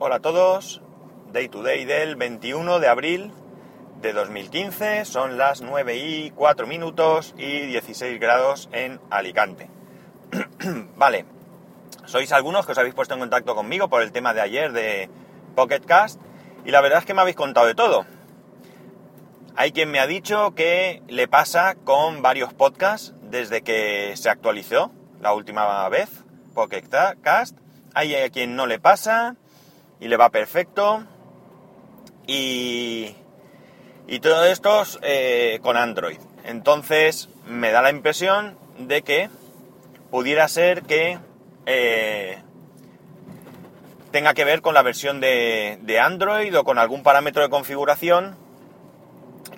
Hola a todos, Day to Day del 21 de abril de 2015, son las 9 y 4 minutos y 16 grados en Alicante. vale, sois algunos que os habéis puesto en contacto conmigo por el tema de ayer de Pocket Cast y la verdad es que me habéis contado de todo. Hay quien me ha dicho que le pasa con varios podcasts desde que se actualizó la última vez, Pocket Cast. Hay a quien no le pasa y le va perfecto. Y, y todo esto eh, con Android. Entonces me da la impresión de que pudiera ser que eh, tenga que ver con la versión de, de, Android o con algún parámetro de configuración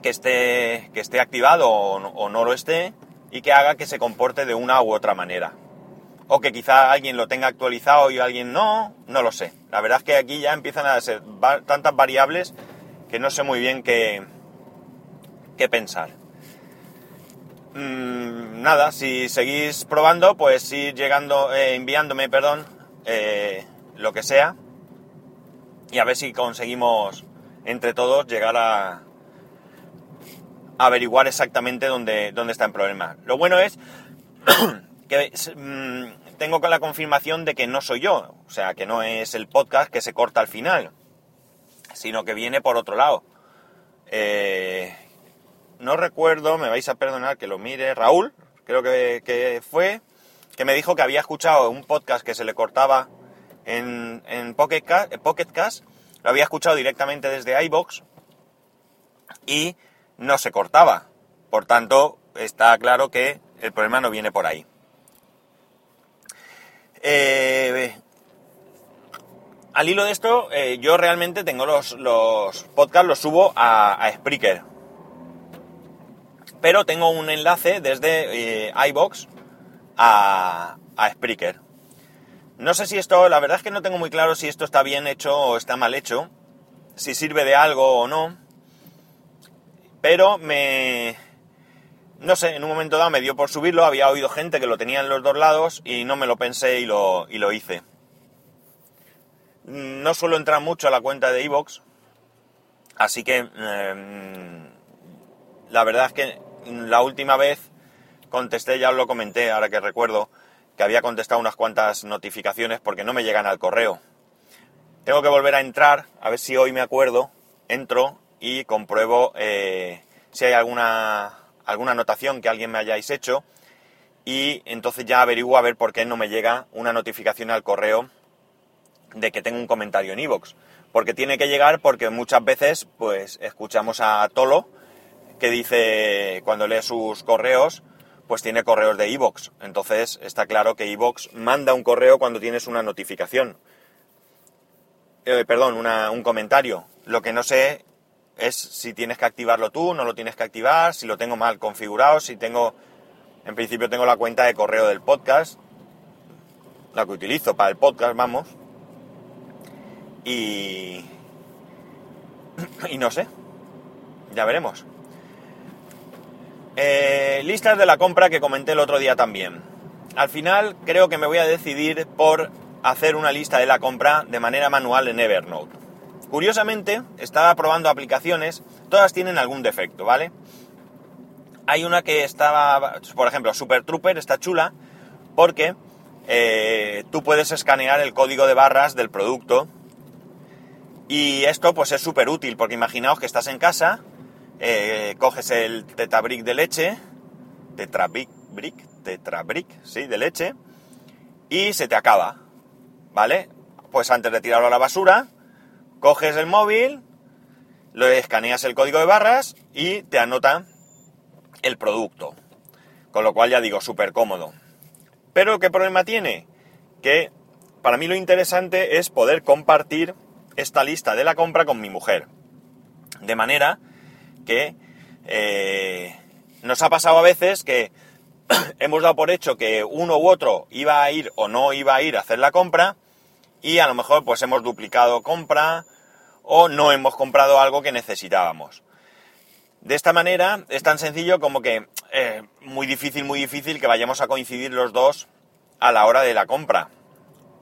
que esté, que esté activado o, o no lo esté y que haga que se comporte de una u otra manera o que quizá alguien lo tenga actualizado y alguien no, no lo sé. La verdad es que aquí ya empiezan a ser tantas variables que no sé muy bien qué, qué pensar. Mm, nada, si seguís probando, pues ir llegando, eh, enviándome, perdón, eh, lo que sea, y a ver si conseguimos entre todos llegar a, averiguar exactamente dónde, dónde está el problema. Lo bueno es que mm, tengo la confirmación de que no soy yo, o sea, que no es el podcast que se corta al final, sino que viene por otro lado. Eh, no recuerdo, me vais a perdonar que lo mire, Raúl, creo que, fue, que me dijo que había escuchado un podcast que se le cortaba en, en Pocket, Cast, lo había escuchado directamente desde iBox y no se cortaba. Por tanto, está claro que el problema no viene por ahí. Eh, al hilo de esto, eh, yo realmente tengo los, los, podcasts, los subo a, Spreaker. Pero tengo un enlace desde eh, iBox a, a Spreaker. No sé si esto, la verdad es que no tengo muy claro si esto está bien hecho o está mal hecho, si sirve de algo o no. Pero me, no sé, en un momento dado me dio por subirlo, había oído gente que lo tenía en los dos lados y no me lo pensé y lo, y lo hice. No suelo entrar mucho a la cuenta de Evox, así que em, la verdad es que la última vez contesté, ya os lo comenté, ahora que recuerdo, que había contestado unas cuantas notificaciones porque no me llegan al correo. Tengo que volver a entrar, a ver si hoy me acuerdo, entro y compruebo eh, si hay alguna alguna anotación que alguien me hayáis hecho y entonces ya averiguo a ver por qué no me llega una notificación al correo de que tengo un comentario en iVoox. Porque tiene que llegar porque muchas veces pues escuchamos a Tolo que dice cuando lee sus correos pues tiene correos de iVoox. Entonces está claro que iVoox manda un correo cuando tienes una notificación. Eh, perdón, un comentario. Lo que no sé es si tienes que activarlo tú, no lo tienes que activar, si lo tengo mal configurado, si tengo, en principio tengo la cuenta de correo del podcast, la que utilizo para el podcast, vamos, y, y no sé, ya veremos. Eh, listas de la compra que comenté el otro día también. Al final creo que me voy a decidir por hacer una lista de la compra de manera manual en Evernote. Curiosamente, estaba probando aplicaciones, todas tienen algún defecto, ¿vale? Hay una que estaba, por ejemplo, Super Trooper está chula porque eh, tú puedes escanear el código de barras del producto y esto pues es súper útil porque imaginaos que estás en casa, eh, coges el tetabric de leche, tetrabric, brick, tetrabric, sí, de leche, y se te acaba, ¿vale? Pues antes de tirarlo a la basura, coges el móvil, lo escaneas el código de barras y te anota el producto. Con lo cual ya digo, súper cómodo. Pero ¿qué problema tiene? Que para mí lo interesante es poder compartir esta lista de la compra con mi mujer. De manera que eh, nos ha pasado a veces que hemos dado por hecho que uno u otro iba a ir o no iba a ir a hacer la compra y a lo mejor pues hemos duplicado compra o no hemos comprado algo que necesitábamos. De esta manera es tan sencillo como que eh, muy difícil, muy difícil que vayamos a coincidir los dos a la hora de la compra.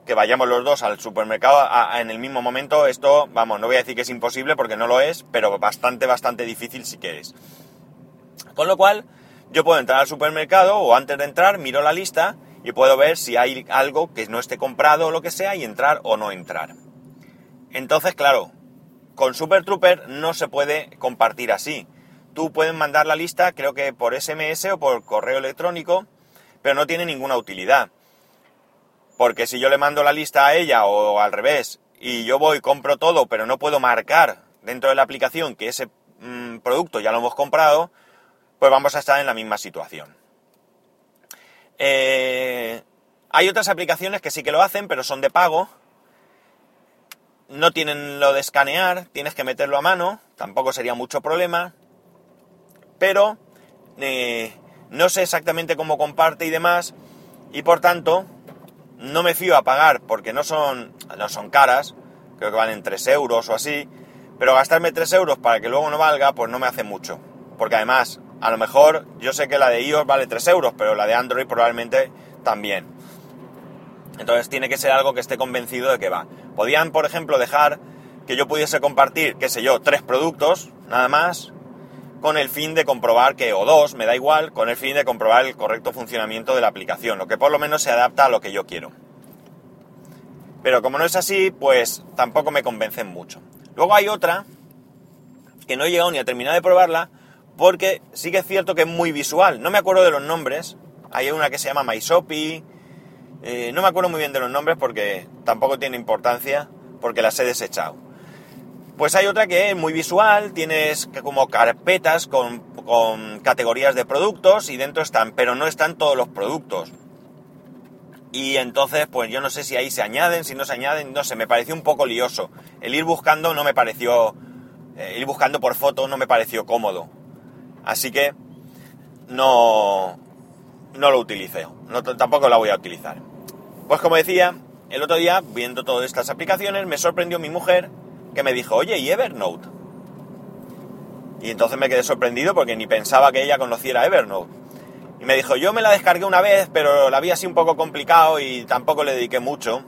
que vayamos los dos al supermercado en el mismo momento, esto, vamos, no voy a decir que es imposible porque no lo es, pero bastante, bastante difícil si quieres. Con lo cual, yo puedo entrar al supermercado o antes de entrar miro la lista y puedo ver si hay algo que no esté comprado o lo que sea y entrar o no entrar. Entonces, claro, con Super Trooper no se puede compartir así. Tú puedes mandar la lista, creo que por SMS o por correo electrónico, pero no tiene ninguna utilidad. Porque si yo le mando la lista a ella o al revés, y yo voy, compro todo, pero no puedo marcar dentro de la aplicación que ese mm, producto ya lo hemos comprado, pues vamos a estar en la misma situación. Eh, hay otras aplicaciones que sí que lo hacen, pero son de pago. No tienen lo de escanear, tienes que meterlo a mano, tampoco sería mucho problema. Pero eh, no sé exactamente cómo comparte y demás, y por tanto no me fío a pagar porque no son, no son caras, creo que valen 3 euros o así, pero gastarme 3 euros para que luego no valga, pues no me hace mucho. Porque además a lo mejor yo sé que la de iOS vale 3 euros, pero la de Android probablemente también. Entonces tiene que ser algo que esté convencido de que va. Podían, por ejemplo, dejar que yo pudiese compartir, qué sé yo, tres productos, nada más, con el fin de comprobar que, o dos, me da igual, con el fin de comprobar el correcto funcionamiento de la aplicación, lo que por lo menos se adapta a lo que yo quiero. Pero como no es así, pues tampoco me convencen mucho. Luego hay otra, que no he llegado ni a terminar de probarla, porque sí que es cierto que es muy visual. No me acuerdo de los nombres. Hay una que se llama MyShopi. Eh, no me acuerdo muy bien de los nombres porque tampoco tiene importancia, porque las he desechado. Pues hay otra que es muy visual, tienes como carpetas con, categorías de productos y dentro están, pero no están todos los productos. Y entonces, pues yo no sé si ahí se añaden, si no se añaden, no sé, me pareció un poco lioso. El ir buscando no me pareció, eh, ir buscando por foto no me pareció cómodo. Así que no, no lo utilicé, no, tampoco la voy a utilizar. Pues como decía, el otro día, viendo todas estas aplicaciones, me sorprendió mi mujer que me dijo, oye, ¿y Evernote? Y entonces me quedé sorprendido porque ni pensaba que ella conociera Evernote. Y me dijo, yo me la descargué una vez, pero la vi así un poco complicado y tampoco le dediqué mucho.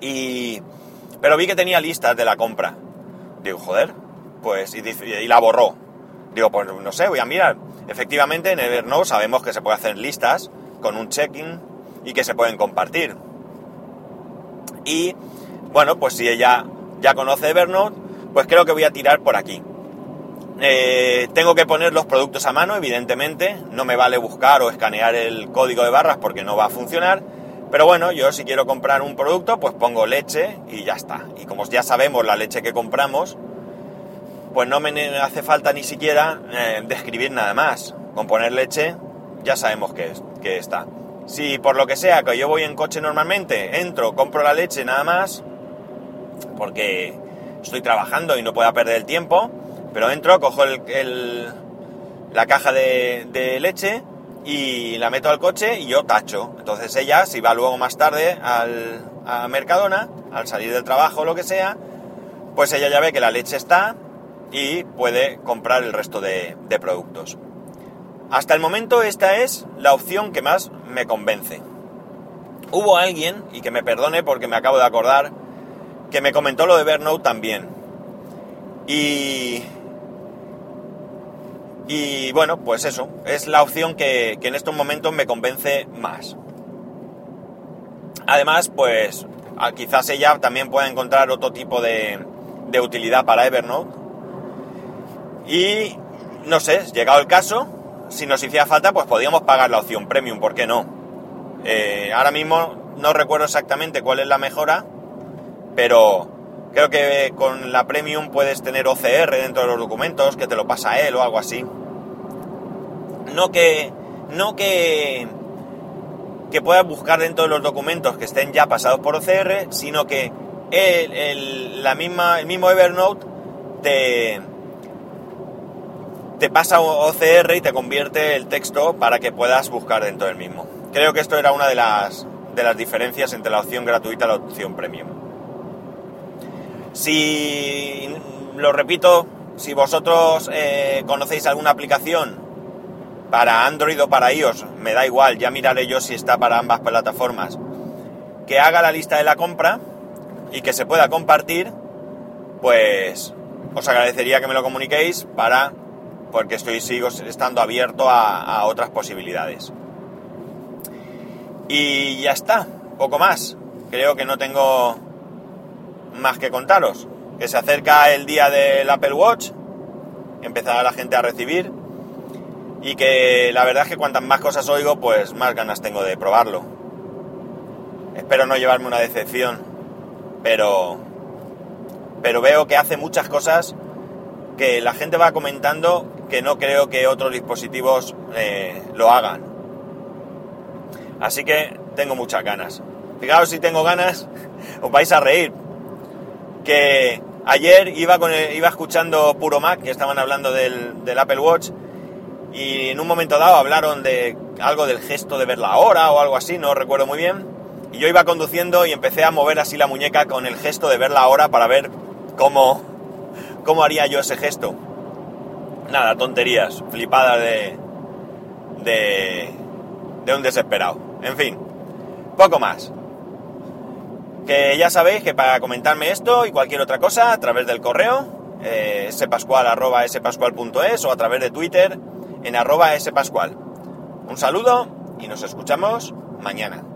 Y... Pero vi que tenía listas de la compra. Digo, joder, pues... y la borró. Digo, pues no sé, voy a mirar. Efectivamente, en Evernote sabemos que se puede hacer listas con un check-in y que se pueden compartir. Y bueno, pues si ella ya conoce Evernote, pues creo que voy a tirar por aquí. Eh, tengo que poner los productos a mano, evidentemente. No me vale buscar o escanear el código de barras porque no va a funcionar. Pero bueno, yo si quiero comprar un producto, pues pongo leche y ya está. Y como ya sabemos la leche que compramos, pues no me hace falta ni siquiera eh, describir nada más. Con poner leche ya sabemos que, que está. Si por lo que sea que yo voy en coche normalmente, entro, compro la leche nada más, porque estoy trabajando y no puedo perder el tiempo, pero entro, cojo el, la caja de, leche y la meto al coche y yo tacho. Entonces ella, si va luego más tarde al, a Mercadona, al salir del trabajo o lo que sea, pues ella ya ve que la leche está, y puede comprar el resto de, productos. Hasta el momento esta es la opción que más me convence. Hubo alguien, y que me perdone porque me acabo de acordar, que me comentó lo de Evernote también. Y... Y bueno, pues eso, es la opción que, que en estos momentos me convence más. Además, pues quizás ella también pueda encontrar otro tipo de, de utilidad para Evernote y no sé, llegado el caso, si nos hiciera falta, pues podríamos pagar la opción premium, ¿por qué no? Eh, ahora mismo no recuerdo exactamente cuál es la mejora, pero creo que con la premium puedes tener OCR dentro de los documentos, que te lo pasa él o algo así. No que. No que. que puedas buscar dentro de los documentos que estén ya pasados por OCR, sino que el, la misma, el mismo Evernote te te pasa OCR y te convierte el texto para que puedas buscar dentro del mismo. Creo que esto era una de las, de las diferencias entre la opción gratuita y la opción premium. Si, lo repito, si vosotros eh, conocéis alguna aplicación para Android o para iOS, me da igual, ya miraré yo si está para ambas plataformas, que haga la lista de la compra y que se pueda compartir, pues os agradecería que me lo comuniquéis para porque estoy sigo estando abierto a, otras posibilidades. Y ya está, poco más. Creo que no tengo más que contaros. Que se acerca el día del Apple Watch, empezará la gente a recibir y que la verdad es que cuantas más cosas oigo, pues más ganas tengo de probarlo. Espero no llevarme una decepción, pero pero veo que hace muchas cosas que la gente va comentando que no creo que otros dispositivos eh, lo hagan. Así que tengo muchas ganas. Fijaos si tengo ganas, os vais a reír. Que ayer iba, con iba escuchando Puro Mac, que estaban hablando del, del, Apple Watch, y en un momento dado hablaron de algo del gesto de ver la hora o algo así, no recuerdo muy bien. Y yo iba conduciendo y empecé a mover así la muñeca con el gesto de ver la hora para ver cómo, cómo haría yo ese gesto. Nada, tonterías, flipadas de, de, de un desesperado. En fin, poco más. Que ya sabéis que para comentarme esto y cualquier otra cosa a través del correo, eh, spascual arroba spascual.es o a través de Twitter en arroba spascual. Un saludo y nos escuchamos mañana.